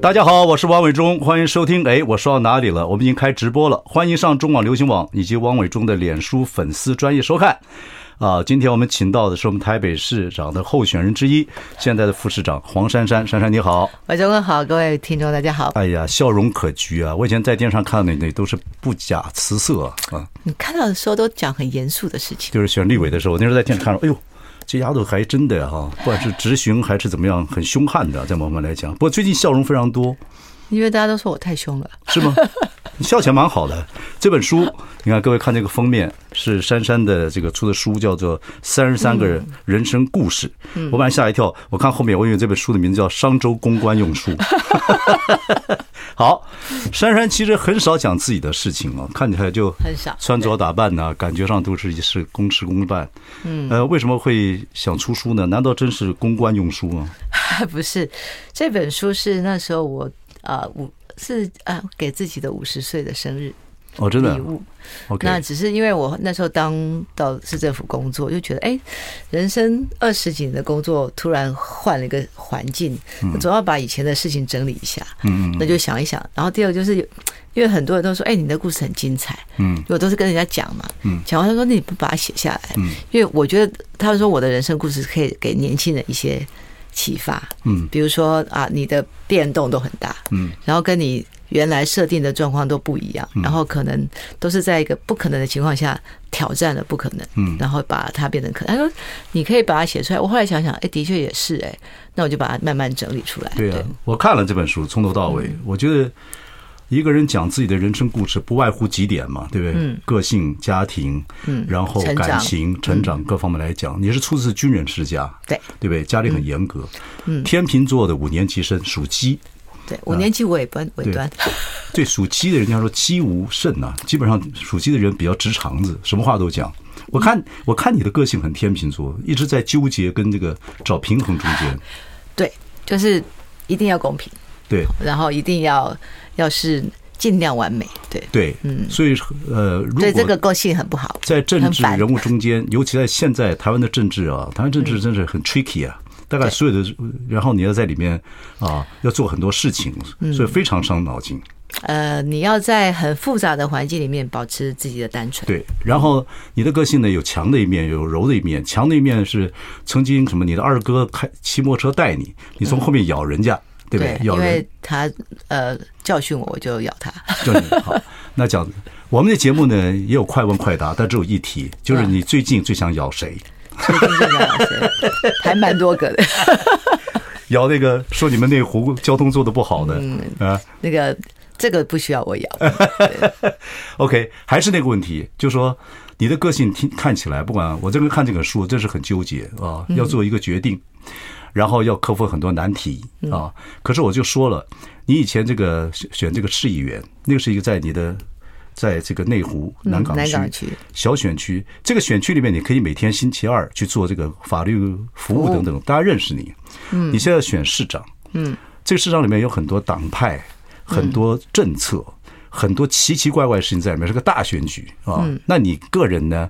大家好，我是王伟忠，欢迎收听。哎，我说到哪里了？我们已经开直播了，欢迎上中广流行网以及王伟忠的脸书粉丝专业收看。啊，今天我们请到的是我们台北市长的候选人之一，现在的副市长黄珊珊。珊珊你好，伟忠哥好，各位听众大家好。哎呀，笑容可掬啊！我以前在电视上看到那那都是不假辞色啊。你看到的时候都讲很严肃的事情，就是选立委的时候，我那时候在电视看到，哎呦。这丫头还真的哈，不管是执行还是怎么样，很凶悍的，在我们来讲。不过最近笑容非常多，因为大家都说我太凶了，是吗？你 笑起来蛮好的。这本书，你看各位看这个封面，是珊珊的这个出的书，叫做《三十三个人人生故事》。我本来吓一跳，我看后面，我以为这本书的名字叫《商周公关用书》。好，珊珊其实很少讲自己的事情啊，看起来就很少穿着打扮呐，感觉上都是是公事公办。嗯，呃，为什么会想出书呢？难道真是公关用书吗？不是，这本书是那时候我啊五。是啊，给自己的五十岁的生日哦，真的礼物。那只是因为我那时候当到市政府工作，就觉得哎，人生二十几年的工作突然换了一个环境，总要把以前的事情整理一下。嗯，那就想一想。然后第二个就是，因为很多人都说，哎，你的故事很精彩。嗯，我都是跟人家讲嘛。嗯，讲完他说，那你不把它写下来？嗯，因为我觉得他们说我的人生故事可以给年轻人一些。启发，嗯，比如说啊，你的变动都很大，嗯，然后跟你原来设定的状况都不一样，然后可能都是在一个不可能的情况下挑战了不可能，嗯，然后把它变成可能。他说你可以把它写出来，我后来想想，哎，的确也是，哎，那我就把它慢慢整理出来。对啊，我看了这本书从头到尾，我觉得。一个人讲自己的人生故事，不外乎几点嘛，对不对？嗯，个性、家庭，嗯，然后感情、成长各方面来讲，你是出自军人世家，对，对不对？家里很严格。嗯，天秤座的五年级生属鸡，对，五年级尾端尾端。对，属鸡的人家说鸡无肾呐，基本上属鸡的人比较直肠子，什么话都讲。我看，我看你的个性很天秤座，一直在纠结跟这个找平衡中间。对，就是一定要公平。对，然后一定要要是尽量完美，对对，嗯，所以呃，如果对这个个性很不好，在政治人物中间，尤其在现在台湾的政治啊，台湾政治真是很 tricky 啊，大概所有的，然后你要在里面啊，要做很多事情，所以非常伤脑筋。呃，你要在很复杂的环境里面保持自己的单纯。对，然后你的个性呢，有强的一面，有柔的一面。强的一面是曾经什么，你的二哥开骑摩托车带你，你从后面咬人家。对不对？因为他呃教训我，我就咬他。教训好，那讲，我们的节目呢也有快问快答，但只有一题，就是你最近最想咬谁？最近最想咬谁？还蛮多个的。咬那个说你们内湖交通做的不好的，嗯啊，那个这个不需要我咬。OK，还是那个问题，就说你的个性听看起来，不管我这边看这个书，这是很纠结啊，要做一个决定。然后要克服很多难题啊！可是我就说了，你以前这个选选这个市议员，那个是一个在你的，在这个内湖南港区小选区，这个选区里面，你可以每天星期二去做这个法律服务等等，大家认识你。嗯，你现在选市长，嗯，这个市长里面有很多党派，很多政策，很多奇奇怪怪的事情在里面，是个大选举啊。那你个人呢，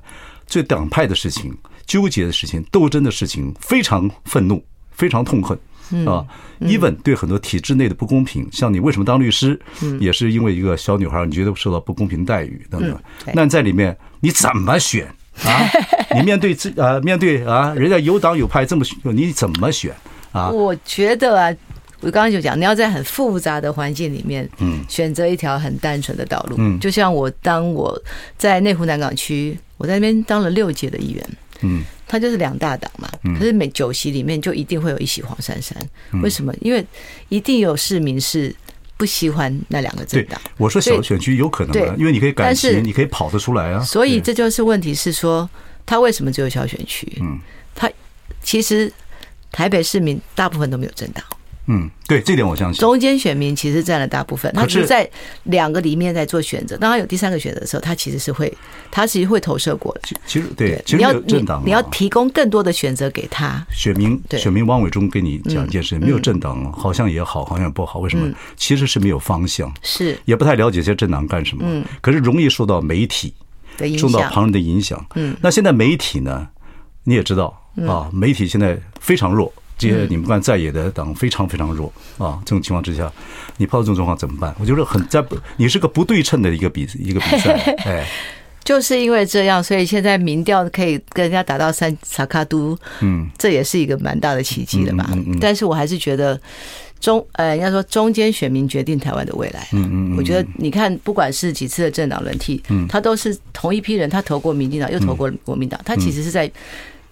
对党派的事情、纠结的事情、斗争的事情，非常愤怒。非常痛恨啊！even 对很多体制内的不公平，像你为什么当律师，也是因为一个小女孩，你觉得受到不公平待遇等等。那在里面你怎么选啊？你面对自啊，面对啊，人家有党有派这么选，你怎么选啊？我觉得啊，我刚刚就讲，你要在很复杂的环境里面，嗯，选择一条很单纯的道路。嗯，就像我当我在内湖南港区，我在那边当了六届的议员。嗯。他就是两大党嘛，可是每九席里面就一定会有一席黄珊珊。为什么？因为一定有市民是不喜欢那两个政党。我说小选区有可能啊，因为你可以感情，你可以跑得出来啊。所以这就是问题是说，他为什么只有小选区？嗯，他其实台北市民大部分都没有政党。嗯，对，这点我相信。中间选民其实占了大部分，他只是在两个里面在做选择。当他有第三个选择的时候，他其实是会，他其实会投射过的。其实对，其实有政党，你要提供更多的选择给他。选民，选民汪伟忠跟你讲一件事：没有政党，好像也好，好像也不好。为什么？其实是没有方向，是也不太了解这些政党干什么。嗯，可是容易受到媒体受到旁人的影响。嗯，那现在媒体呢？你也知道啊，媒体现在非常弱。这些你们看在野的党非常非常弱啊，这种情况之下，你碰到这种状况怎么办？我觉得很在不，你是个不对称的一个比一个比赛，哎，就是因为这样，所以现在民调可以跟人家打到三萨卡都，嗯，这也是一个蛮大的奇迹的嘛。但是我还是觉得中，呃，应该说中间选民决定台湾的未来。嗯嗯，我觉得你看，不管是几次的政党轮替，嗯，他都是同一批人，他投过民进党，又投过国民党，他其实是在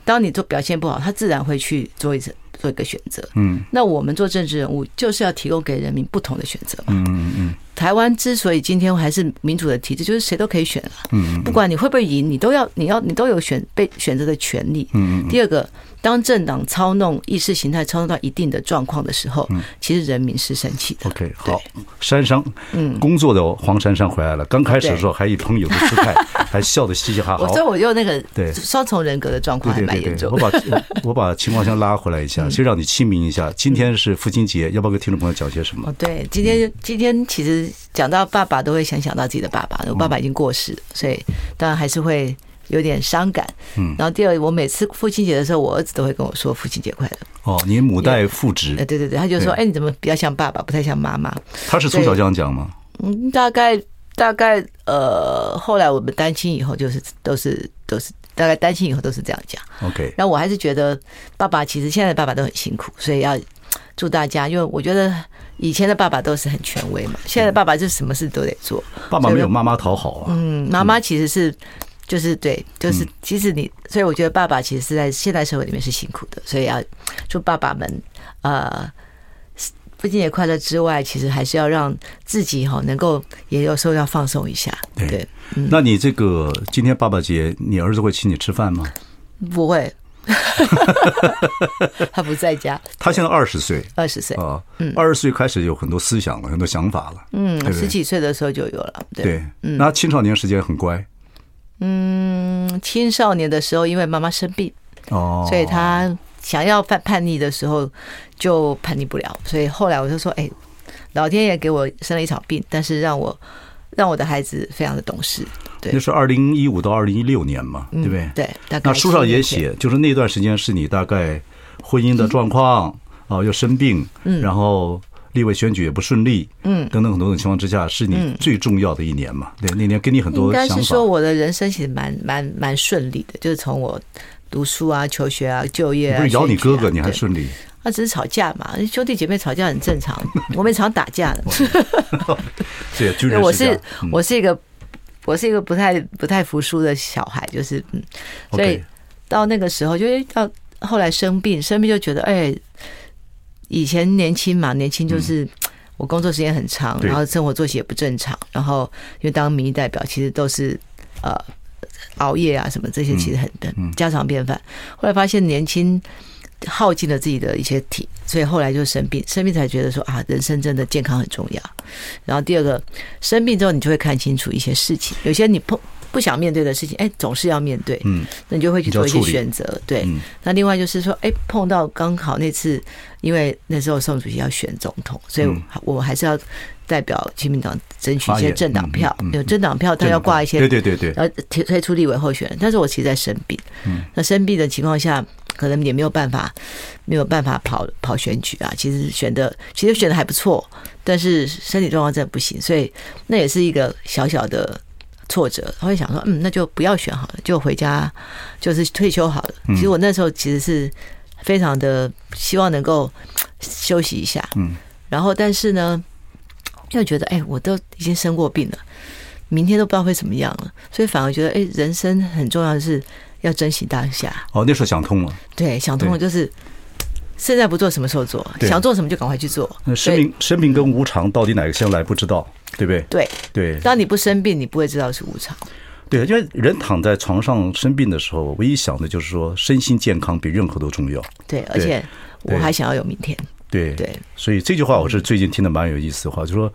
当你做表现不好，他自然会去做一次。做一个选择，嗯，那我们做政治人物就是要提供给人民不同的选择嘛，嗯嗯，台湾之所以今天还是民主的体制，就是谁都可以选啊，嗯，不管你会不会赢，你都要你要你都有选被选择的权利，嗯嗯，第二个。当政党操弄意识形态操弄到一定的状况的时候，其实人民是生气的。OK，好，珊珊，嗯，工作的黄珊珊回来了。刚开始的时候还以朋友的姿态，还笑得嘻嘻哈哈。所以我就那个对双重人格的状况还蛮严重。我把我把情况先拉回来一下，先让你清明一下。今天是父亲节，要不要跟听众朋友讲些什么？对，今天今天其实讲到爸爸，都会想想到自己的爸爸。我爸爸已经过世，所以当然还是会。有点伤感，嗯，然后第二，我每次父亲节的时候，我儿子都会跟我说“父亲节快乐”。哦，你母带父职，哎，对对对，他就说：“哎，你怎么比较像爸爸，不太像妈妈？”他是从小这样讲吗？嗯，大概大概呃，后来我们单亲以后，就是都是都是大概单亲以后都是这样讲。OK，然后我还是觉得爸爸其实现在的爸爸都很辛苦，所以要祝大家，因为我觉得以前的爸爸都是很权威嘛，现在的爸爸就什么事都得做。爸爸没有妈妈讨好啊。嗯，妈妈其实是。就是对，就是其实你，所以我觉得爸爸其实是在现代社会里面是辛苦的，所以要祝爸爸们呃父亲节快乐之外，其实还是要让自己哈能够也有时候要放松一下。对，那你这个今天爸爸节，你儿子会请你吃饭吗？不会，他不在家。他现在二十岁，二十岁啊，嗯，二十岁开始有很多思想了，很多想法了。嗯，十几岁的时候就有了。对，嗯，那青少年时间很乖。嗯，青少年的时候，因为妈妈生病，哦，所以他想要犯叛逆的时候就叛逆不了，所以后来我就说，哎，老天爷给我生了一场病，但是让我让我的孩子非常的懂事。对，那是二零一五到二零一六年嘛，对不对？对，那书上也写，就是那段时间是你大概婚姻的状况啊，又生病，嗯，然后。立委选举也不顺利，嗯，等等很多种情况之下，是你最重要的一年嘛？对，那年给你很多想法。应该是说我的人生其实蛮蛮蛮顺利的，就是从我读书啊、求学啊、就业啊。不是咬你哥哥，你还顺利？那只是吵架嘛，兄弟姐妹吵架很正常，我们常打架的。对，我是我是一个我是一个不太不太服输的小孩，就是嗯，所以到那个时候，就是到后来生病，生病就觉得哎。以前年轻嘛，年轻就是 我工作时间很长，然后生活作息也不正常，然后因为当民意代表，其实都是呃熬夜啊什么这些，其实很很家常便饭。后来发现年轻耗尽了自己的一些体，所以后来就生病，生病才觉得说啊，人生真的健康很重要。然后第二个生病之后，你就会看清楚一些事情，有些你碰。不想面对的事情，哎，总是要面对。嗯，那你就会去做一些选择。对，那另外就是说，哎，碰到刚好那次，因为那时候宋主席要选总统，所以我还是要代表亲民党争取一些政党票。有政党票，他要挂一些，对对对对，要推推出立委候选人。但是我其实在生病，嗯，那生病的情况下，可能也没有办法，没有办法跑跑选举啊。其实选的，其实选的还不错，但是身体状况真的不行，所以那也是一个小小的。挫折，他会想说，嗯，那就不要选好了，就回家，就是退休好了。其实我那时候其实是非常的希望能够休息一下，嗯，然后但是呢，又觉得，哎，我都已经生过病了，明天都不知道会怎么样了，所以反而觉得，哎，人生很重要的是要珍惜当下。哦，那时候想通了，对，想通了，就是现在不做什么时候做，想做什么就赶快去做。那生命，生命跟无常到底哪个先来？不知道。对不对？对对，当你不生病，你不会知道是无常。对，因为人躺在床上生病的时候，唯一想的就是说身心健康比任何都重要。对，而且我还想要有明天。对对，所以这句话我是最近听的蛮有意思的话，就说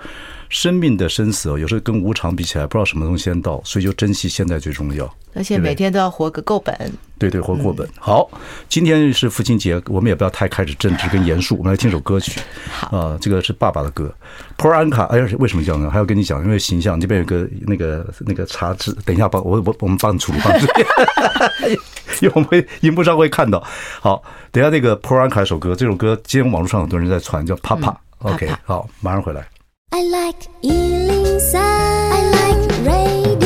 生命的生死哦，有时候跟无常比起来，不知道什么东西先到，所以就珍惜现在最重要。而且每天都要活个够本。对对，活过本。好，今天是父亲节，我们也不要太开始正直跟严肃，我们来听首歌曲。好，啊，这个是爸爸的歌。p o r a n k a，哎呀，为什么这样呢？还要跟你讲，因为形象这边有个那个那个茶字，等一下帮我我我们帮你处理，我们会荧幕上会看到。好，等一下那个普尔安卡一首歌，这首歌今天网络上很多人在传，叫《啪啪》。OK，好，马上回来。I like 103, I like radio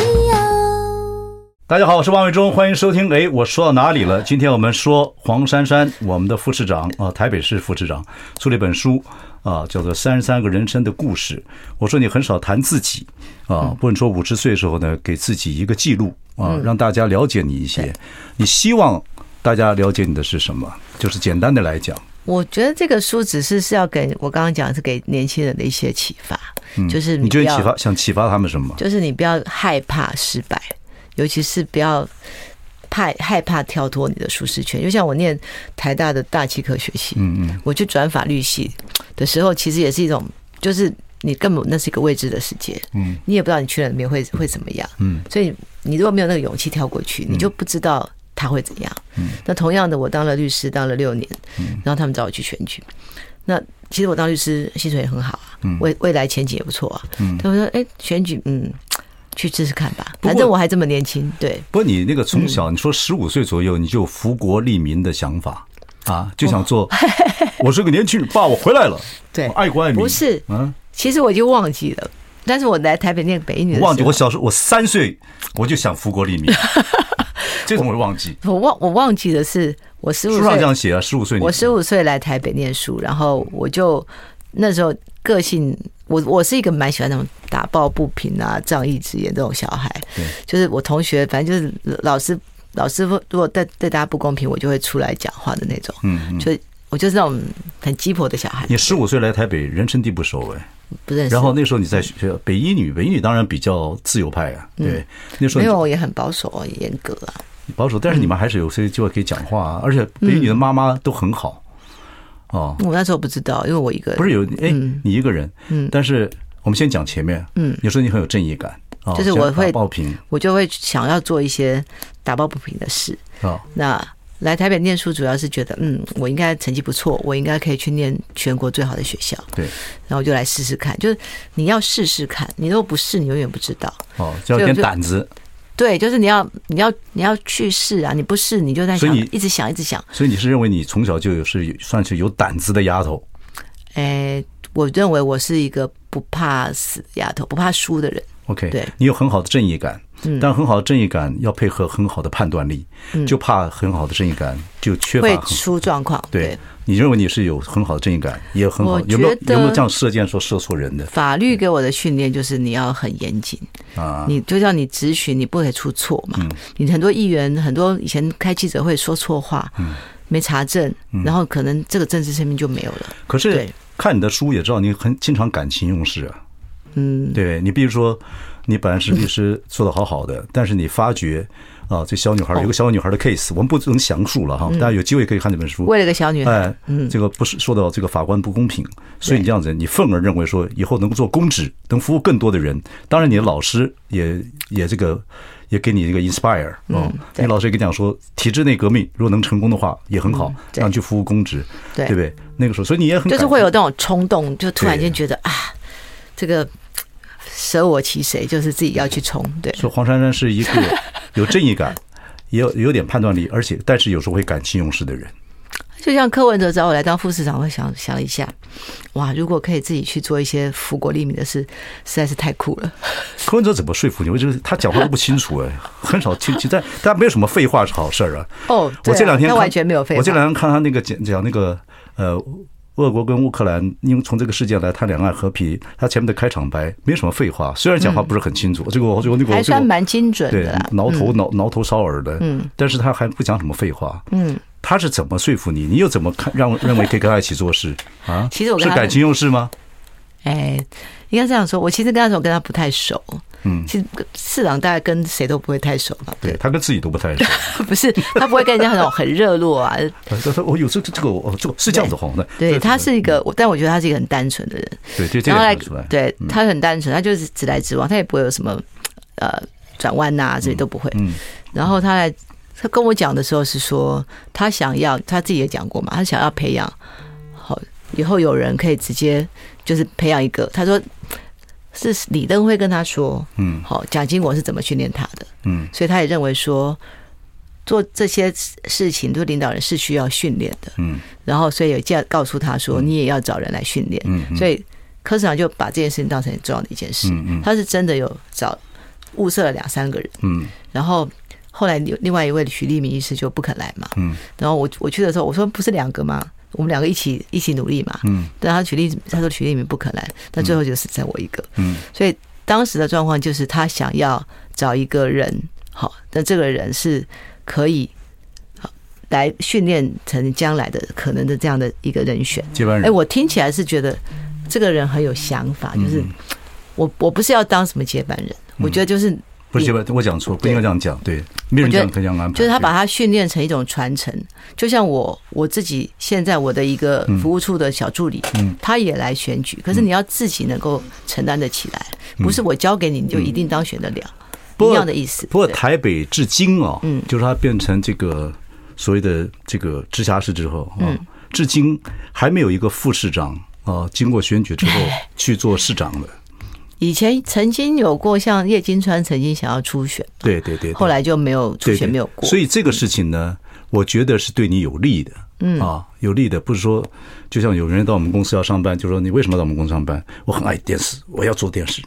大家好，我是王伟忠，欢迎收听。哎，我说到哪里了？今天我们说黄珊珊，我们的副市长啊，台北市副市长，出了一本书啊，叫做《三十三个人生的故事》。我说你很少谈自己啊，不能说五十岁的时候呢，给自己一个记录啊，让大家了解你一些。你希望大家了解你的是什么？就是简单的来讲，我觉得这个书只是是要给我刚刚讲是给年轻人的一些启发，就是你觉得启发想启发他们什么？就是你不要害怕失败。尤其是不要怕害怕跳脱你的舒适圈，就像我念台大的大气科学系，嗯嗯，我去转法律系的时候，其实也是一种，就是你根本那是一个未知的世界，嗯，你也不知道你去了里面会会怎么样，嗯，所以你如果没有那个勇气跳过去，你就不知道他会怎样，嗯。那同样的，我当了律师当了六年，嗯然后他们找我去选举，那其实我当律师薪水也很好啊，未未来前景也不错啊，嗯。他们说，哎，选举，嗯。去试试看吧，反正我还这么年轻。对，不过你那个从小，你说十五岁左右你就福国利民的想法啊，就想做。我是个年轻人，爸，我回来了。对，爱国爱民。不是，嗯，其实我已经忘记了。但是我来台北念北一女，忘记我小时候，我三岁我就想福国利民。这种我忘记。我忘我忘记的是，我十五岁书上这样写啊，十五岁。我十五岁来台北念书，然后我就那时候个性。我我是一个蛮喜欢那种打抱不平啊、仗义执言这种小孩，就是我同学，反正就是老师老师如果对对大家不公平，我就会出来讲话的那种，嗯，就我就是那种很鸡婆的小孩。你十五岁来台北，人生地不熟哎，不认识。然后那时候你在学校北一女，北一女当然比较自由派啊，对，那时候因为我也很保守啊，严格啊，保守，但是你们还是有些机会可以讲话啊，而且北一女的妈妈都很好。哦，我那时候不知道，因为我一个人。不是有哎，你一个人，嗯，但是我们先讲前面，嗯，你说你很有正义感，就是我会我就会想要做一些打抱不平的事。哦，那来台北念书主要是觉得，嗯，我应该成绩不错，我应该可以去念全国最好的学校。对，然后我就来试试看，就是你要试试看，你如果不试，你永远不知道。哦，就要点胆子。对，就是你要，你要，你要去试啊！你不试，你就在想，一直想，一直想。所以你是认为你从小就有是算是有胆子的丫头？哎，我认为我是一个不怕死丫头，不怕输的人。OK，对，你有很好的正义感，但很好的正义感要配合很好的判断力，就怕很好的正义感就缺乏，会出状况。对。你认为你是有很好的正义感，也有很好，有没有有没有这样射箭说射错人的？法律给我的训练就是你要很严谨啊，你就像你咨询，你不可以出错嘛。你很多议员，很多以前开记者会说错话，没查证，然后可能这个政治生命就没有了。可是看你的书也知道你很经常感情用事啊。嗯，对，你比如说你本来是律师做的好好的，但是你发觉。啊，这小女孩有个小女孩的 case，我们不能详述了哈。大家有机会可以看这本书。为了个小女孩，哎，嗯，这个不是说到这个法官不公平，所以你这样子，你愤而认为说以后能够做公职，能服务更多的人。当然，你的老师也也这个也给你一个 inspire 嗯。你老师也跟你讲说，体制内革命如果能成功的话也很好，让你去服务公职，对不对？那个时候，所以你也很就是会有那种冲动，就突然间觉得啊，这个。舍我其谁，就是自己要去冲。对，说黄珊珊是一个 有正义感，也有有点判断力，而且但是有时候会感情用事的人。就像柯文哲找我来当副市长，我想想一下，哇，如果可以自己去做一些福国利民的事，实在是太酷了。柯文哲怎么说服你？我觉得他讲话都不清楚哎，很少听，其实他没有什么废话是好事儿啊。哦，我这两天他完全没有废话。我这两天看他那个讲讲那个呃。俄国跟乌克兰，因为从这个事件来谈两岸和平，他前面的开场白没什么废话，虽然讲话不是很清楚，这个我这个那个还算蛮精准的，对，挠头挠挠头烧耳的，嗯，但是他还不讲什么废话，嗯，他是怎么说服你？你又怎么看让认为可以跟他一起做事？啊？其实我是感情用事吗？哎，应该这样说，我其实跟他说我跟他不太熟，嗯，其实市长大概跟谁都不会太熟嘛。对，他跟自己都不太熟。不是，他不会跟人家那种很热络啊。他说：“我有这这个，我，这个是这样子红的。”对，他是一个，但我觉得他是一个很单纯的人。对，这这样来，对他很单纯，他就是直来直往，他也不会有什么呃转弯呐，这些都不会。嗯。然后他来，他跟我讲的时候是说，他想要他自己也讲过嘛，他想要培养好以后有人可以直接就是培养一个。他说是李登辉跟他说，嗯，好，蒋经国是怎么训练他的，嗯，所以他也认为说做这些事情，做领导人是需要训练的，嗯，然后所以有这样告诉他说，你也要找人来训练，嗯，所以柯市长就把这件事情当成很重要的一件事，嗯，他是真的有找物色了两三个人，嗯，然后。后来有另外一位徐立明医师就不肯来嘛，嗯，然后我我去的时候，我说不是两个吗？我们两个一起一起努力嘛，嗯，但他许立他说许立明不可能，但最后就是在我一个，嗯，所以当时的状况就是他想要找一个人，好，但这个人是可以好来训练成将来的可能的这样的一个人选，接班人。哎，我听起来是觉得这个人很有想法，就是我我不是要当什么接班人，我觉得就是。不是，我讲错，不应该这样讲。对，没有人这样可以这样安排。就是他把他训练成一种传承，就像我我自己现在我的一个服务处的小助理，他也来选举，可是你要自己能够承担得起来，不是我交给你你就一定当选得了，一样的意思。不过台北至今啊，嗯，就是它变成这个所谓的这个直辖市之后啊，至今还没有一个副市长啊，经过选举之后 去做市长的。以前曾经有过，像叶金川曾经想要初选，对对对，后来就没有初选，没有过。所以这个事情呢，我觉得是对你有利的，嗯啊，有利的，不是说就像有人到我们公司要上班，就说你为什么到我们公司上班？我很爱电视，我要做电视，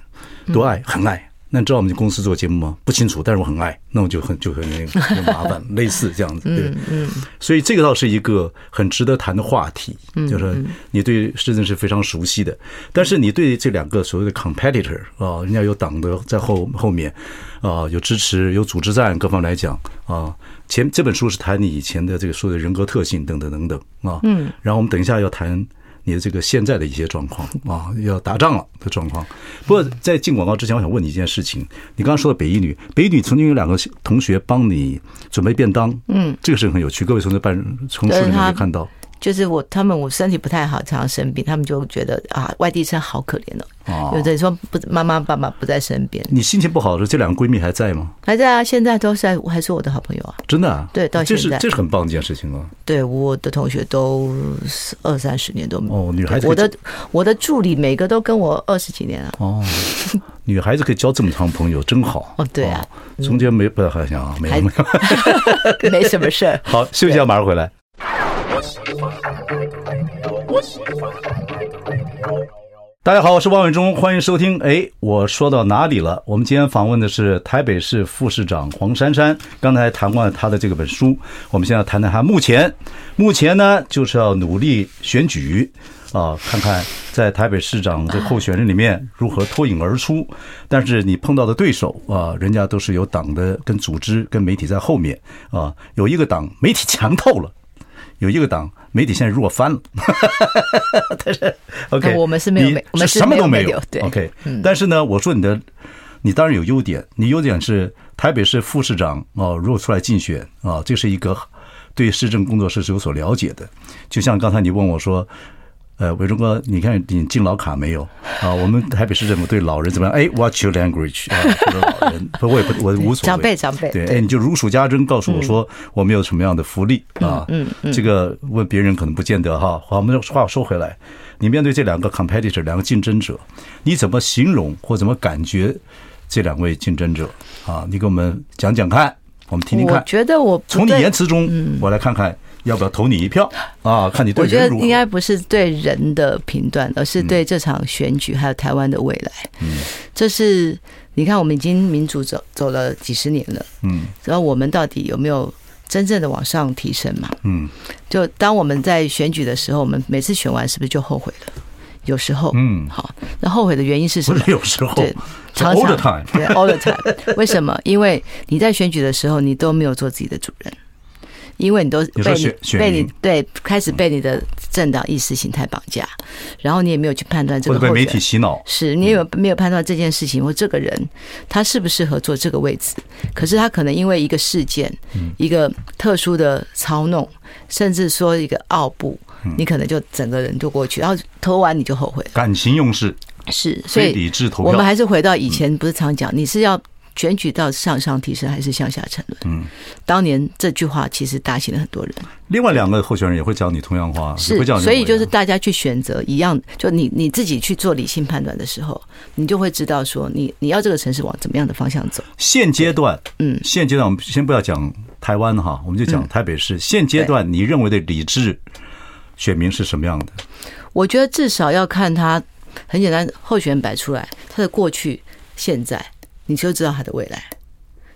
多爱，很爱。那你知道我们公司做节目吗？不清楚，但是我很爱，那我就很就很那个 很麻烦，类似这样子，对，嗯，所以这个倒是一个很值得谈的话题，就是你对市政是非常熟悉的，但是你对这两个所谓的 competitor 啊，人家有党的在后后面啊，有支持，有组织战，各方来讲啊，前这本书是谈你以前的这个所谓的人格特性等等等等啊，嗯，然后我们等一下要谈。你的这个现在的一些状况啊，要打仗了的状况。不过在进广告之前，我想问你一件事情。你刚刚说的北一女，北一女曾经有两个同学帮你准备便当，嗯，这个是很有趣。各位从这办从书里面可以看到。就是我，他们我身体不太好，常常生病，他们就觉得啊，外地生好可怜哦。有的人说不，妈妈爸爸不在身边。你心情不好的时候，这两个闺蜜还在吗？还在啊，现在都是还是我的好朋友啊。真的啊？对，到现在这是这是很棒的一件事情啊。对，我的同学都二三十年都没有。哦，女孩子，我的我的助理每个都跟我二十几年了。哦，女孩子可以交这么长朋友，真好。哦，对啊，中间没不要好像啊，没没 没什么事儿。好，休息一下，马上回来。大家好，我是王伟忠，欢迎收听。哎，我说到哪里了？我们今天访问的是台北市副市长黄珊珊。刚才谈过了他的这个本书，我们现在谈谈他目前。目前呢，就是要努力选举啊，看看在台北市长的候选人里面如何脱颖而出。但是你碰到的对手啊，人家都是有党的、跟组织、跟媒体在后面啊，有一个党媒体强透了。有一个党媒体现在弱翻了，但是 OK，我们是没有，我们什么都没有。对，OK，但是呢，我说你的，你当然有优点，你优点是台北市副市长啊，如果出来竞选啊，这是一个对市政工作室是有所了解的。就像刚才你问我说。呃，伟忠哥，你看你敬老卡没有啊？我们台北市政府对老人怎么样？哎，Watch your language 啊，老人，不，我也不，我无所谓。长辈，长辈，对，哎，你就如数家珍，告诉我说我们有什么样的福利啊？嗯嗯，这个问别人可能不见得哈。好，我们话说回来，你面对这两个 competitor，两个竞争者，你怎么形容或怎么感觉这两位竞争者啊？你给我们讲讲看，我们听听看。我觉得我从你言辞中，我来看看。要不要投你一票啊？看你对人。我觉得应该不是对人的评断，而是对这场选举还有台湾的未来。嗯，这是你看，我们已经民主走走了几十年了。嗯，然后我们到底有没有真正的往上提升嘛？嗯，就当我们在选举的时候，我们每次选完是不是就后悔了？有时候，嗯，好，那后悔的原因是什么？有时候，对，常常对，all the time。为什么？因为你在选举的时候，你都没有做自己的主人。因为你都被被你对开始被你的政党意识形态绑架，然后你也没有去判断这个，或者被媒体洗脑，是你有没有判断这件事情或这个人他适不适合做这个位置？可是他可能因为一个事件，一个特殊的操弄，甚至说一个傲步，你可能就整个人就过去，然后投完你就后悔了，感情用事。是，所以理智投票。我们还是回到以前，不是常讲你是要。选举到向上提升还是向下沉沦？嗯，当年这句话其实打醒了很多人。另外两个候选人也会讲你同样话，是，所以就是大家去选择一样，就你你自己去做理性判断的时候，你就会知道说你你要这个城市往怎么样的方向走。现阶段，嗯，现阶段我们先不要讲台湾哈，我们就讲台北市。现阶段你认为的理智选民是什么样的？我觉得至少要看他很简单，候选人摆出来他的过去、现在。你就知道他的未来，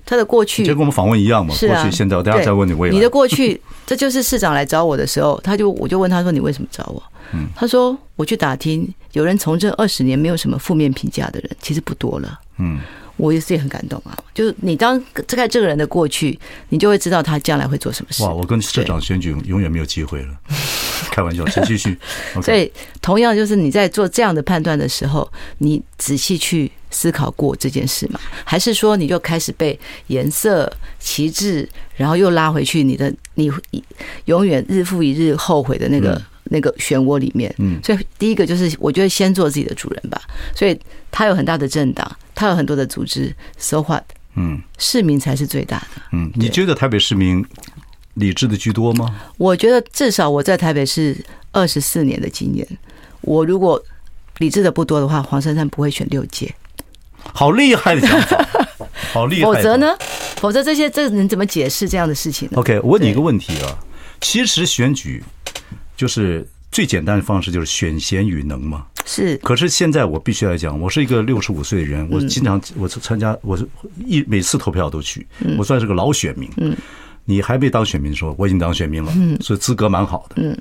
他的过去就跟我们访问一样嘛。啊，过去、现在，我等下再问你未来。你的过去，这就是市长来找我的时候，他就我就问他说：“你为什么找我？”嗯，他说：“我去打听，有人从政二十年没有什么负面评价的人，其实不多了。”嗯。我也是也很感动啊，就是你当这个这个人的过去，你就会知道他将来会做什么事。哇，我跟社长选举永远没有机会了，开玩笑，请继续。所以同样就是你在做这样的判断的时候，你仔细去思考过这件事吗？还是说你就开始被颜色、旗帜，然后又拉回去你的你永远日复一日后悔的那个、嗯、那个漩涡里面？嗯，所以第一个就是我觉得先做自己的主人吧。所以他有很大的政党。他有很多的组织，so what？嗯，市民才是最大的。嗯，你觉得台北市民理智的居多吗？我觉得至少我在台北是二十四年的经验，我如果理智的不多的话，黄珊珊不会选六届。好厉害的想法，好厉害。否则呢？否则这些这人怎么解释这样的事情呢？OK，我问你一个问题啊，其实选举就是最简单的方式，就是选贤与能嘛。是，可是现在我必须来讲，我是一个六十五岁的人，我经常我参加，我是一每次投票都去，我算是个老选民。嗯，你还没当选民的时候，我已经当选民了，嗯，所以资格蛮好的。嗯，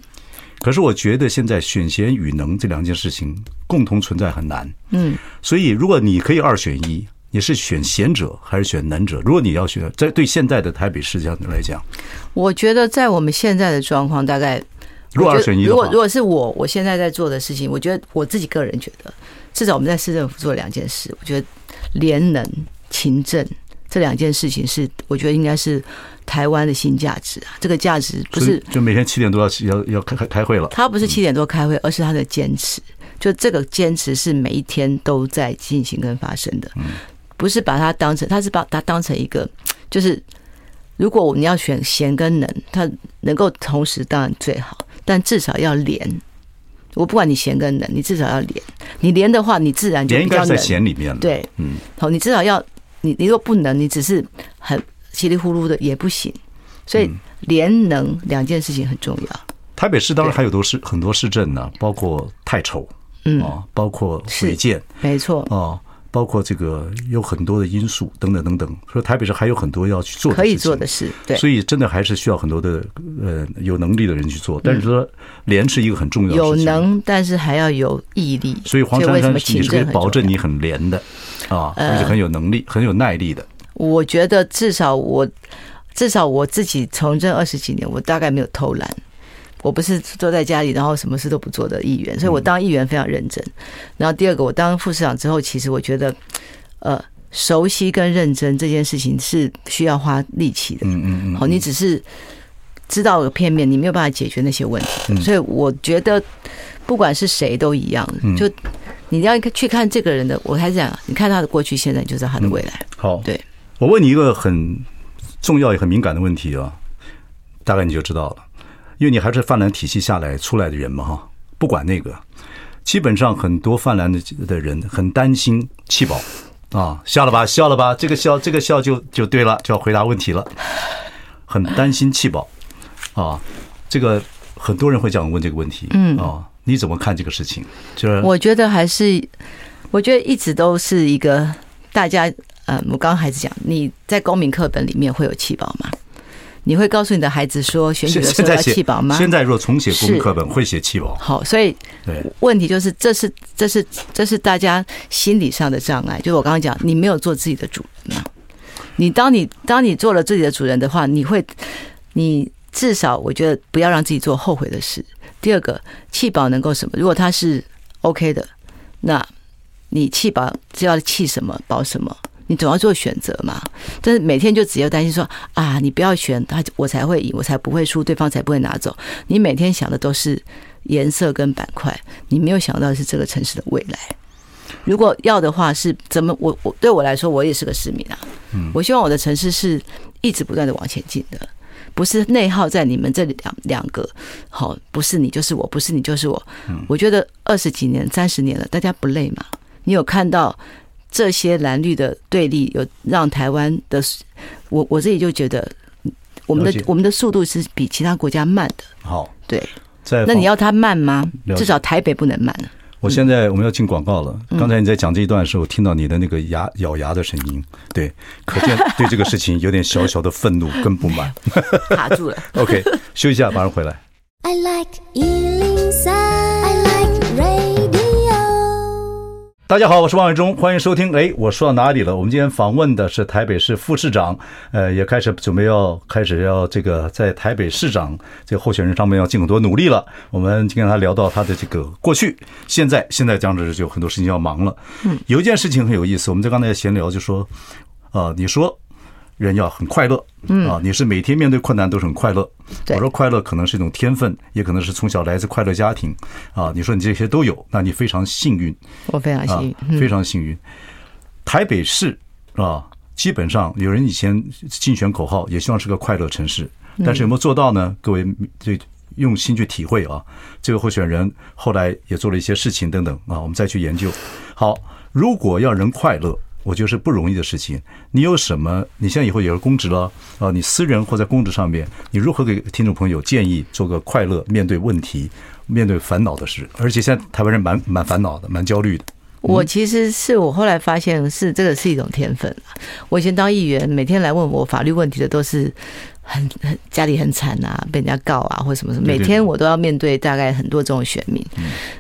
可是我觉得现在选贤与能这两件事情共同存在很难。嗯，所以如果你可以二选一，你是选贤者还是选能者？如果你要选，在对现在的台北市这样来讲，我觉得在我们现在的状况，大概。如果二选一，如果如果是我，我现在在做的事情，我觉得我自己个人觉得，至少我们在市政府做两件事，我觉得廉能勤政这两件事情是，我觉得应该是台湾的新价值啊。这个价值不是就每天七点多要要要开开开会了，他不是七点多开会，而是他的坚持。就这个坚持是每一天都在进行跟发生的，不是把它当成，他是把它当成一个，就是如果我们要选贤跟能，他能够同时当然最好。但至少要廉，我不管你贤跟能，你至少要廉。你廉的话，你自然就应该在贤里面了。对，嗯，好，你至少要你，你若不能，你只是很稀里糊涂的也不行。所以连能两件事情很重要。台北市当然还有多市很多市政呢，包括太丑，嗯，包括违建，没错，哦。包括这个有很多的因素等等等等，所以台北市还有很多要去做的可以做的事，对，所以真的还是需要很多的呃有能力的人去做。但是说廉是一个很重要的事情，有能，但是还要有毅力。所以黄珊珊，你是可以保证你很廉的啊，而且很有能力、很有耐力的。我觉得至少我至少我自己从政二十几年，我大概没有偷懒。我不是坐在家里，然后什么事都不做的议员，所以我当议员非常认真。然后第二个，我当副市长之后，其实我觉得，呃，熟悉跟认真这件事情是需要花力气的。嗯嗯嗯。好，你只是知道个片面，你没有办法解决那些问题。所以我觉得，不管是谁都一样，就你要去看这个人的，我还是讲，你看他的过去、现在，你就知道他的未来。好，对。我问你一个很重要也很敏感的问题啊，大概你就知道了。因为你还是泛蓝体系下来出来的人嘛，哈，不管那个，基本上很多泛蓝的的人很担心气保啊，笑了吧，笑了吧，这个笑，这个笑就就对了，就要回答问题了，很担心气保啊，这个很多人会这样问这个问题，嗯。啊，你怎么看这个事情？就是我觉得还是，我觉得一直都是一个大家，呃，我刚刚还是讲你在公民课本里面会有气保吗？你会告诉你的孩子说，选举的时候要弃保吗？现在若重写公民课本，会写弃保。好，所以问题就是，这是这是这是大家心理上的障碍。就是我刚刚讲，你没有做自己的主人嘛。你当你当你做了自己的主人的话，你会你至少我觉得不要让自己做后悔的事。第二个，弃保能够什么？如果他是 OK 的，那你弃保就要弃什么保什么？你总要做选择嘛。但是每天就只有担心说啊，你不要选他，我才会赢，我才不会输，对方才不会拿走。你每天想的都是颜色跟板块，你没有想到的是这个城市的未来。如果要的话，是怎么？我我对我来说，我也是个市民啊。嗯，我希望我的城市是一直不断的往前进的，不是内耗在你们这两两个。好，不是你就是我，不是你就是我。我觉得二十几年、三十年了，大家不累吗？你有看到这些蓝绿的对立，有让台湾的我我自己就觉得，我们的我们的速度是比其他国家慢的。好，对。那你要它慢吗？至少台北不能慢。我现在我们要进广告了。刚才你在讲这一段的时候，听到你的那个牙咬牙的声音，对，可见 对这个事情有点小小的愤怒跟不满。卡住了。OK，休息一下，马上回来。I like 大家好，我是王伟忠，欢迎收听。哎，我说到哪里了？我们今天访问的是台北市副市长，呃，也开始准备要开始要这个在台北市长这个候选人上面要尽很多努力了。我们今天跟他聊到他的这个过去、现在，现在这样子就有很多事情要忙了。嗯，有一件事情很有意思，我们在刚才闲聊就说，啊，你说。人要很快乐，嗯啊，你是每天面对困难都是很快乐。我说快乐可能是一种天分，也可能是从小来自快乐家庭，啊，你说你这些都有，那你非常幸运。我非常幸运，非常幸运。台北市啊，基本上有人以前竞选口号也希望是个快乐城市，但是有没有做到呢？各位这用心去体会啊。这个候选人后来也做了一些事情等等啊，我们再去研究。好，如果要人快乐。我觉得是不容易的事情。你有什么？你现在以后也是公职了啊！你私人或在公职上面，你如何给听众朋友建议做个快乐面对问题、面对烦恼的事？而且现在台湾人蛮蛮烦恼的，蛮焦虑的。我其实是我后来发现是这个是一种天分。我以前当议员，每天来问我法律问题的都是很很家里很惨啊，被人家告啊，或什么什么。每天我都要面对大概很多这种选民。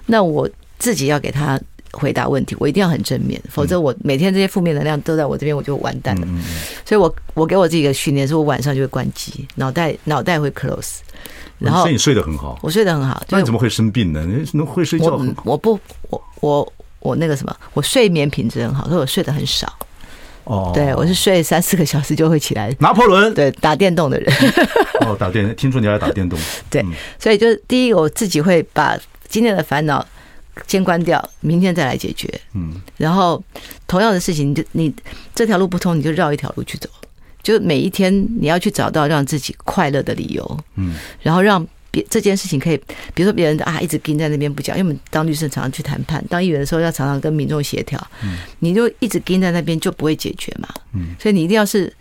那我自己要给他。回答问题，我一定要很正面，否则我每天这些负面能量都在我这边，我就完蛋了。所以我我给我自己一个训练，是我晚上就会关机，脑袋脑袋会 close，然后所以你睡得很好，我睡得很好。那你怎么会生病呢？你能会睡觉？我我不我我我那个什么，我睡眠品质很好，所以我睡得很少。哦，对我是睡三四个小时就会起来。拿破仑，对打电动的人。哦，打电，听说你爱打电动。对，所以就是第一，我自己会把今天的烦恼。先关掉，明天再来解决。嗯，然后同样的事情，你就你这条路不通，你就绕一条路去走。就每一天你要去找到让自己快乐的理由。嗯，然后让别这件事情可以，比如说别人啊一直盯在那边不讲，因为我们当律师常常去谈判，当议员的时候要常常跟民众协调。嗯，你就一直盯在那边就不会解决嘛。嗯，所以你一定要是。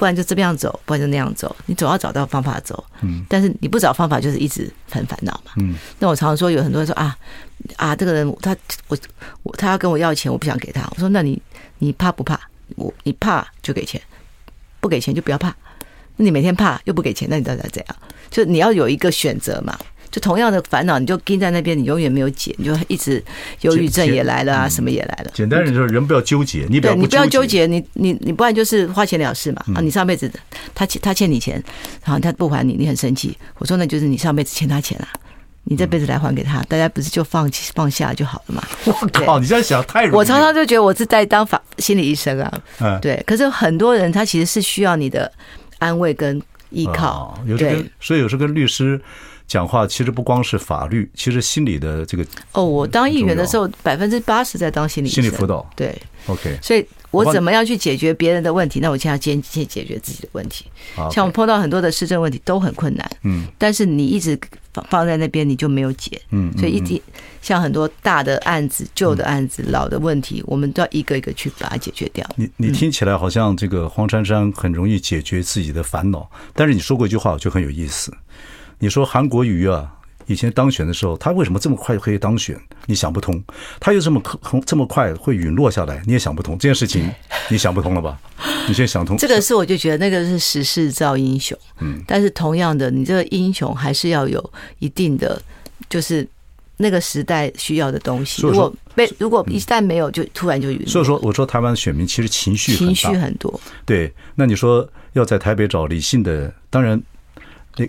不然就这样走，不然就那样走，你总要找到方法走。嗯，但是你不找方法，就是一直很烦恼嘛。嗯，那我常常说，有很多人说啊啊，这个人他我我他要跟我要钱，我不想给他。我说，那你你怕不怕？我你怕就给钱，不给钱就不要怕。那你每天怕又不给钱，那你到底要怎样？就你要有一个选择嘛。就同样的烦恼，你就盯在那边，你永远没有解，你就一直忧郁症也来了啊，什么也来了。简单的说，人不要纠结，你不要你不要纠结，你你你不然就是花钱了事嘛。啊，你上辈子他欠他欠你钱，然后他不还你，你很生气。我说那就是你上辈子欠他钱了，你这辈子来还给他，大家不是就放弃放下就好了嘛？我靠，你这样想太容易。我常常就觉得我是在当法心理医生啊。嗯，对。可是很多人他其实是需要你的安慰跟依靠。有时候，所以有时候跟律师。讲话其实不光是法律，其实心理的这个哦，我当议员的时候，百分之八十在当心理心理辅导。对，OK，所以我怎么样去解决别人的问题？那我现在先先解决自己的问题。像我碰到很多的市政问题都很困难，嗯，但是你一直放放在那边，你就没有解，嗯，所以一直像很多大的案子、旧的案子、老的问题，我们都要一个一个去把它解决掉。你你听起来好像这个黄珊珊很容易解决自己的烦恼，但是你说过一句话，我就很有意思。你说韩国瑜啊，以前当选的时候，他为什么这么快可以当选？你想不通。他又这么可这么快会陨落下来，你也想不通。这件事情 你想不通了吧？你先想通。这个是我就觉得那个是时势造英雄。嗯。但是同样的，你这个英雄还是要有一定的，就是那个时代需要的东西。如果被如果一旦没有，就突然就陨落。所以说，我说台湾选民其实情绪情绪很多。对，那你说要在台北找理性的，当然。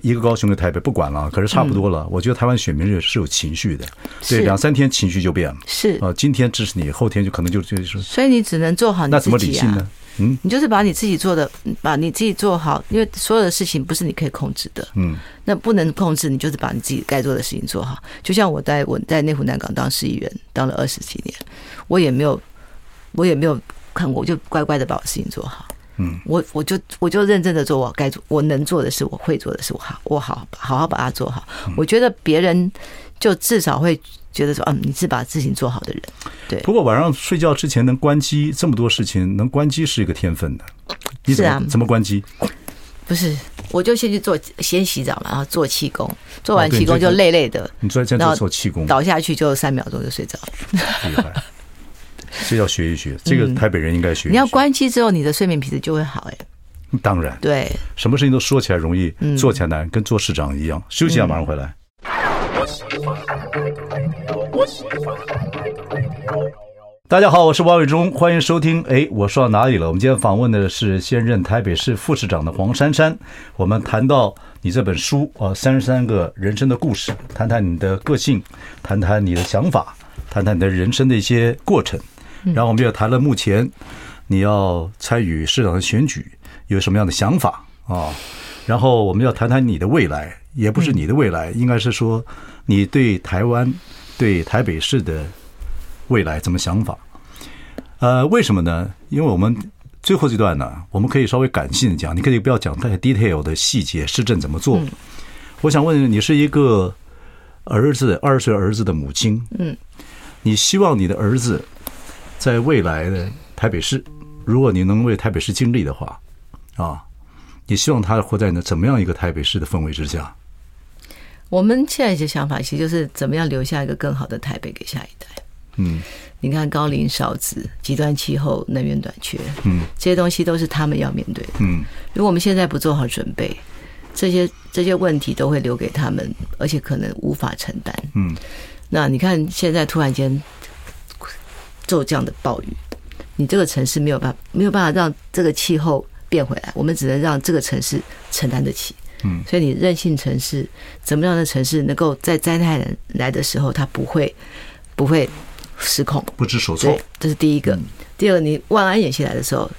一个高雄的台北不管了，可是差不多了。我觉得台湾选民是是有情绪的，对，两三天情绪就变了。是啊，今天支持你，后天就可能就就是。所以你只能做好你自己啊。那怎么理性呢？嗯，你就是把你自己做的，把你自己做好，因为所有的事情不是你可以控制的。嗯，那不能控制，你就是把你自己该做的事情做好。就像我在我在内湖南港当市议员，当了二十几年，我也没有，我也没有看过，我就乖乖的把我事情做好。嗯，我我就我就认真的做我该做我能做的事，我会做的事，我好我好好好把它做好。我觉得别人就至少会觉得说，嗯，你是把事情做好的人。对。不过晚上睡觉之前能关机，这么多事情能关机是一个天分的。是啊。怎么关机？不是，我就先去做，先洗澡嘛，然后做气功，做完气功就累累的。你昨天在做气功，倒下去就三秒钟就睡着了。这要学一学，这个台北人应该学。你要关机之后，你的睡眠品质就会好。哎，当然，对，什么事情都说起来容易，做起来难，跟做市长一样。休息一下，马上回来。大家好，我是王伟忠，欢迎收听。哎，我说到哪里了？我们今天访问的是现任台北市副市长的黄珊珊。我们谈到你这本书啊，三十三个人生的故事，谈谈你的个性，谈谈你的想法，谈谈你的人生的一些过程。然后我们也谈了目前你要参与市长的选举有什么样的想法啊？然后我们要谈谈你的未来，也不是你的未来，应该是说你对台湾、对台北市的未来怎么想法？呃，为什么呢？因为我们最后这段呢，我们可以稍微感性的讲，你可以不要讲太 detail 的细节，市政怎么做？我想问你，是一个儿子二十岁儿子的母亲，嗯，你希望你的儿子？在未来的台北市，如果你能为台北市尽力的话，啊，你希望他活在那怎么样一个台北市的氛围之下？我们现在一些想法，其实就是怎么样留下一个更好的台北给下一代。嗯，你看高龄少子、极端气候、能源短缺，嗯，这些东西都是他们要面对的。嗯，如果我们现在不做好准备，这些这些问题都会留给他们，而且可能无法承担。嗯，那你看现在突然间。受这样的暴雨，你这个城市没有办法，没有办法让这个气候变回来，我们只能让这个城市承担得起。嗯，所以你任性城市，怎么样的城市能够在灾难来的时候，它不会不会失控，不知所措。这是第一个。第二个，你万安演习来的时候。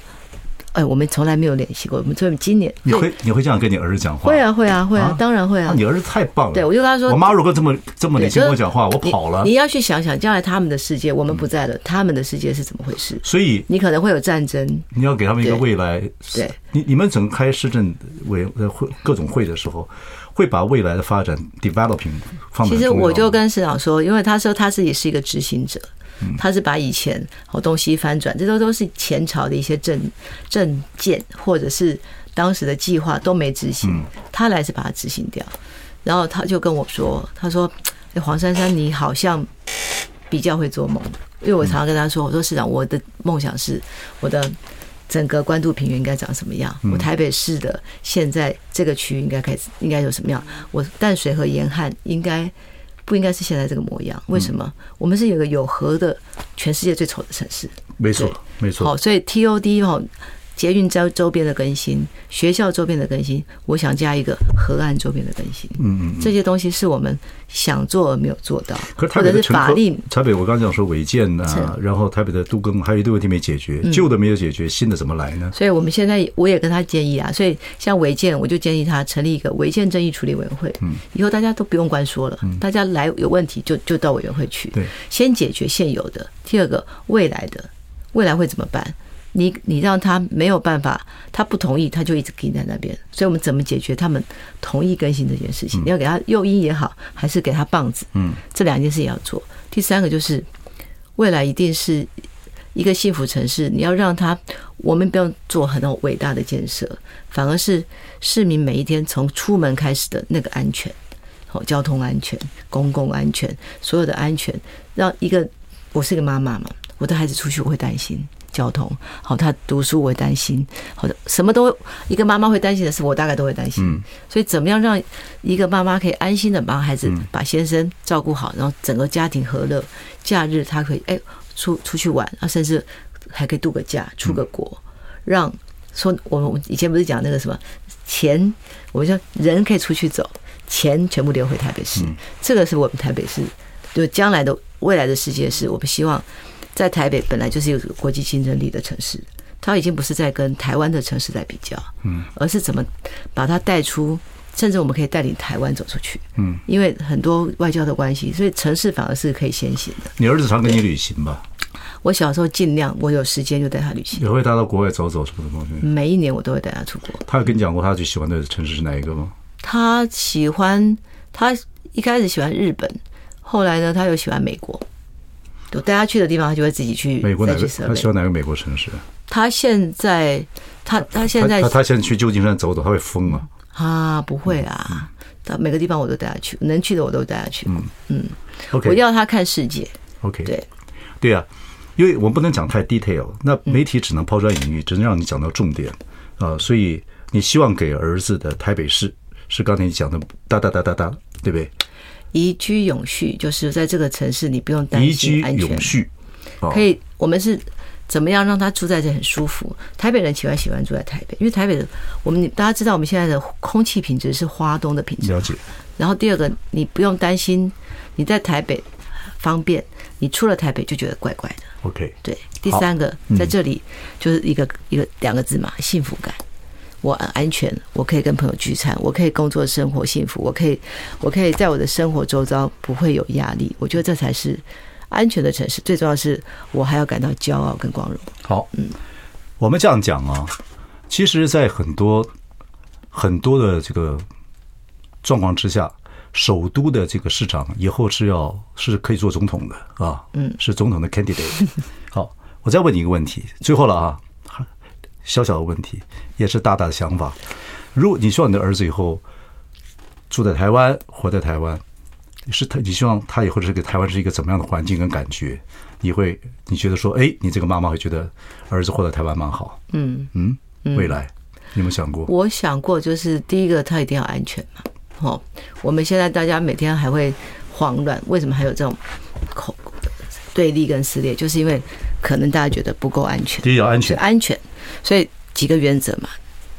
哎，我们从来没有联系过。我们所以今年你会你会这样跟你儿子讲话？会啊会啊会啊，当然会啊。你儿子太棒了。对，我就跟他说，我妈如果这么这么年轻跟我讲话，我跑了。你要去想想，将来他们的世界，我们不在了，他们的世界是怎么回事？所以你可能会有战争。你要给他们一个未来。对，你你们整个开市政委会各种会的时候，会把未来的发展 developing 放。其实我就跟市长说，因为他说他自己是一个执行者。他是把以前好东西翻转，这都都是前朝的一些政政见，或者是当时的计划都没执行，他来是把它执行掉。然后他就跟我说：“他说，哎，黄珊珊，你好像比较会做梦，因为我常常跟他说，我说市长，我的梦想是我的整个关渡平原应该长什么样，我台北市的现在这个区域应该开始应该有什么样，我淡水和沿岸应该。”不应该是现在这个模样，为什么？我们是有个有核的，全世界最丑的城市。没错，没错。好，所以 TOD 哈。捷运周周边的更新，学校周边的更新，我想加一个河岸周边的更新。嗯嗯，这些东西是我们想做而没有做到。可是台北的法令，台北我刚刚讲说违建啊，然后台北的都更还有一堆问题没解决，旧的没有解决，新的怎么来呢？所以我们现在我也跟他建议啊，所以像违建，我就建议他成立一个违建争议处理委员会。嗯，以后大家都不用关说了，大家来有问题就就到委员会去。对，先解决现有的。第二个，未来的未来会怎么办？你你让他没有办法，他不同意，他就一直停在那边。所以我们怎么解决他们同意更新这件事情？你要给他诱因也好，还是给他棒子？嗯，这两件事也要做。第三个就是，未来一定是一个幸福城市。你要让他，我们不用做很多伟大的建设，反而是市民每一天从出门开始的那个安全，哦，交通安全、公共安全，所有的安全，让一个我是一个妈妈嘛，我的孩子出去我会担心。交通好，他读书我会担心，好的，什么都一个妈妈会担心的事，我大概都会担心。所以怎么样让一个妈妈可以安心的帮孩子把先生照顾好，然后整个家庭和乐，假日他可以哎出出去玩啊，甚至还可以度个假，出个国，让说我们以前不是讲那个什么钱，我们说人可以出去走，钱全部留回台北市。这个是我们台北市，就将来的未来的世界是我们希望在台北本来就是一个国际竞争力的城市，它已经不是在跟台湾的城市在比较，嗯，而是怎么把它带出。甚至我们可以带领台湾走出去，嗯，因为很多外交的关系，所以城市反而是可以先行的。你儿子常跟你旅行吧？我小时候尽量，我有时间就带他旅行。也会带到国外走走什么什么东西？每一年我都会带他出国。他有跟你讲过他最喜欢的城市是哪一个吗？他喜欢，他一开始喜欢日本，后来呢，他又喜欢美国。我带他去的地方，他就会自己去。美国哪个？他喜欢哪个美国城市？他现在，他他现在他他现在去旧金山走走，他会疯啊。啊，不会啊！到每个地方我都带他去，能去的我都带他去。嗯嗯，OK，我要他看世界。OK，对，对啊，因为我们不能讲太 detail，那媒体只能抛砖引玉，只能让你讲到重点啊。所以你希望给儿子的台北市是刚才你讲的哒哒哒哒哒，对不对？宜居永续，就是在这个城市你不用担心安全。宜居永续，可以，我们是。怎么样让他住在这很舒服？台北人喜欢喜欢住在台北，因为台北的我们大家知道，我们现在的空气品质是花东的品质。了解。然后第二个，你不用担心你在台北方便，你出了台北就觉得怪怪的。OK。对。第三个，在这里就是一个一个两个字嘛，幸福感。我很安全，我可以跟朋友聚餐，我可以工作生活幸福，我可以我可以在我的生活周遭不会有压力。我觉得这才是。安全的城市，最重要是我还要感到骄傲跟光荣。好，嗯，我们这样讲啊，其实，在很多很多的这个状况之下，首都的这个市长以后是要是可以做总统的啊，嗯，是总统的 candidate。好，我再问你一个问题，最后了啊，小小的问题，也是大大的想法。如果你希望你的儿子以后住在台湾，活在台湾。是他，你希望他以后是给台湾是一个怎么样的环境跟感觉？你会你觉得说，哎，你这个妈妈会觉得儿子活在台湾蛮好？嗯嗯，未来你有没有想过？我想过，就是第一个，他一定要安全嘛。哦，我们现在大家每天还会慌乱，为什么还有这种口对立跟撕裂？就是因为可能大家觉得不够安全。第一要安全，安全。所以几个原则嘛，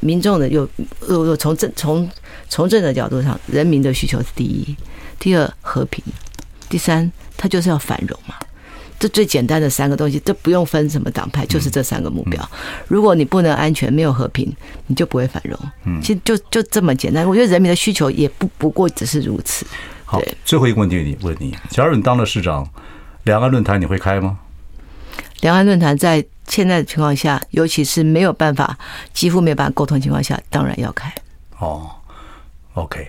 民众的又又又从政从从政的角度上，人民的需求是第一。第二和平，第三他就是要繁荣嘛，这最简单的三个东西，这不用分什么党派，就是这三个目标。如果你不能安全，没有和平，你就不会繁荣。嗯，其实就就这么简单。我觉得人民的需求也不不过只是如此。好，最后一个问题你问你，假如你当了市长，两岸论坛你会开吗？两岸论坛在现在的情况下，尤其是没有办法，几乎没有办法沟通情况下，当然要开。哦，OK。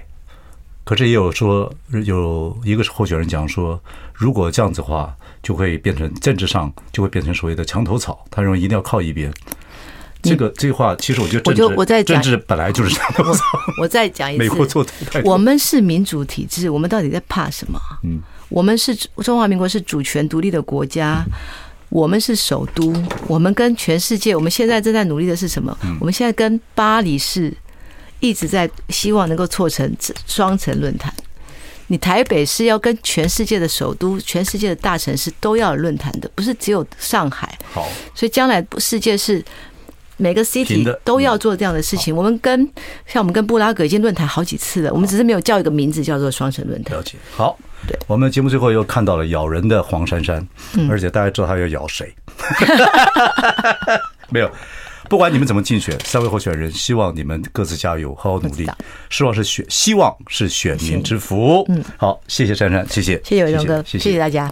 可是也有说，有一个候选人讲说，如果这样子的话，就会变成政治上就会变成所谓的墙头草。他认为一定要靠一边。这个这句话，其实我觉得政治我就我在讲，政治本来就是墙头草。我再讲一次，美国做的太多。我们是民主体制，我们到底在怕什么？嗯，我们是中华民国是主权独立的国家，我们是首都，我们跟全世界，我们现在正在努力的是什么？我们现在跟巴黎市。一直在希望能够促成双城论坛。你台北是要跟全世界的首都、全世界的大城市都要有论坛的，不是只有上海。好，所以将来世界是每个 city 都要做这样的事情。我们跟像我们跟布拉格已经论坛好几次了，我们只是没有叫一个名字叫做双城论坛。了解。好，对，我们节目最后又看到了咬人的黄珊珊，而且大家知道他要咬谁？没有。不管你们怎么竞选，三位候选人希望你们各自加油，好好努力。希望是选，希望是选民之福。嗯，好，谢谢珊珊，谢谢，谢谢伟忠哥，谢谢大家。